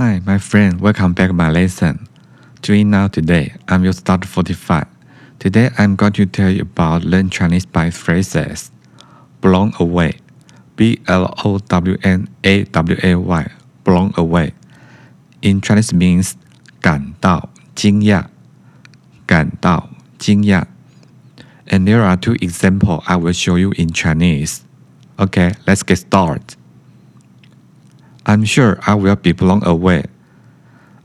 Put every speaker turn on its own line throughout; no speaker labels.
Hi, my friend. Welcome back my lesson. Doing now today, I'm your start 45. Today, I'm going to tell you about learn Chinese by phrases. Blown away. B L O W N A W A Y. Blown away. In Chinese means 感到惊讶，感到惊讶。And there are two examples I will show you in Chinese. Okay, let's get started. I'm sure I will be blown away.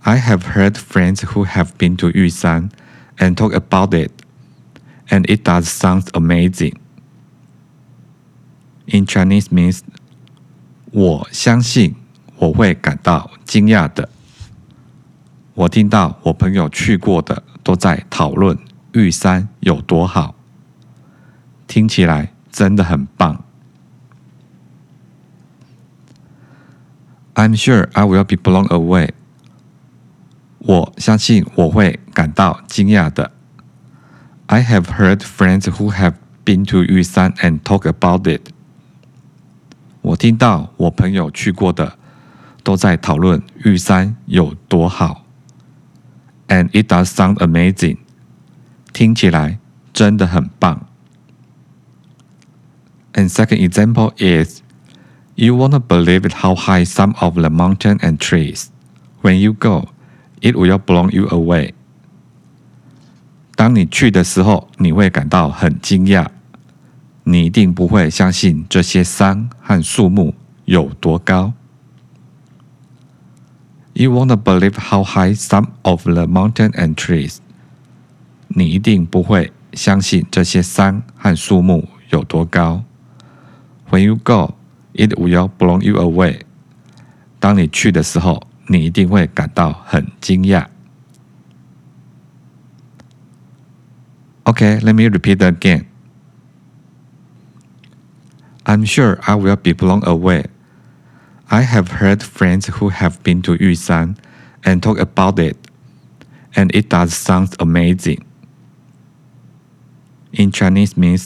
I have heard friends who have been to Yushan and talk about it, and it does sound amazing. In Chinese means 我相信我会感到惊讶的。我听到我朋友去过的都在讨论玉山有多好，听起来真的很棒。I'm sure I will be blown away i have heard friends who have been to Yushan and talk about it. it。我听到我朋友去过的都在讨论玉山有多好。And it does sound amazing and second example is you won't believe how high some of the mountain and trees. When you go, it will blow you away. 当你去的时候，你会感到很惊讶。你一定不会相信这些山和树木有多高。You won't believe how high some of the mountain and trees. 你一定不会相信这些山和树木有多高。When you go, It will blow you away。当你去的时候，你一定会感到很惊讶。Okay, let me repeat again. I'm sure I will be blown away. I have heard friends who have been to Yushan and talk about it, and it does sound amazing. In Chinese means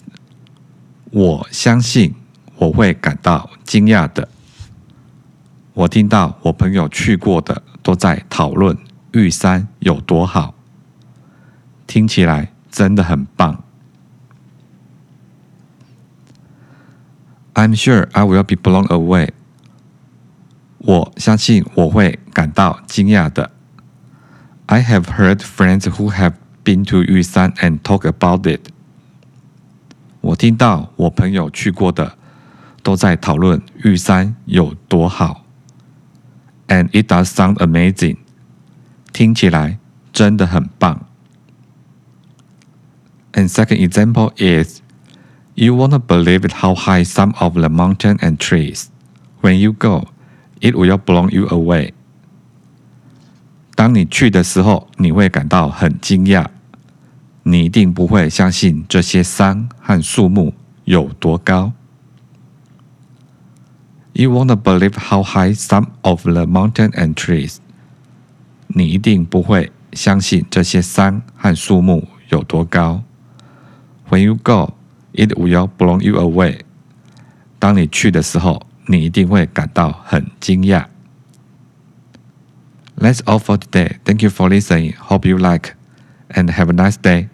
我相信 我会感到惊讶的。我听到我朋友去过的都在讨论玉山有多好，听起来真的很棒。I'm sure I will be blown away。我相信我会感到惊讶的。I have heard friends who have been to 玉山 and talk about it。我听到我朋友去过的。都在讨论玉山有多好，and it does sound amazing，听起来真的很棒。And second example is, you wanna believe how high some of the mountain and trees. When you go, it will blow you away. 当你去的时候，你会感到很惊讶。你一定不会相信这些山和树木有多高。You won't believe how high some of the mountain and trees. 你一定不会相信这些山和树木有多高。When you go, it will blow you away. 当你去的时候，你一定会感到很惊讶。That's all for today. Thank you for listening. Hope you like and have a nice day.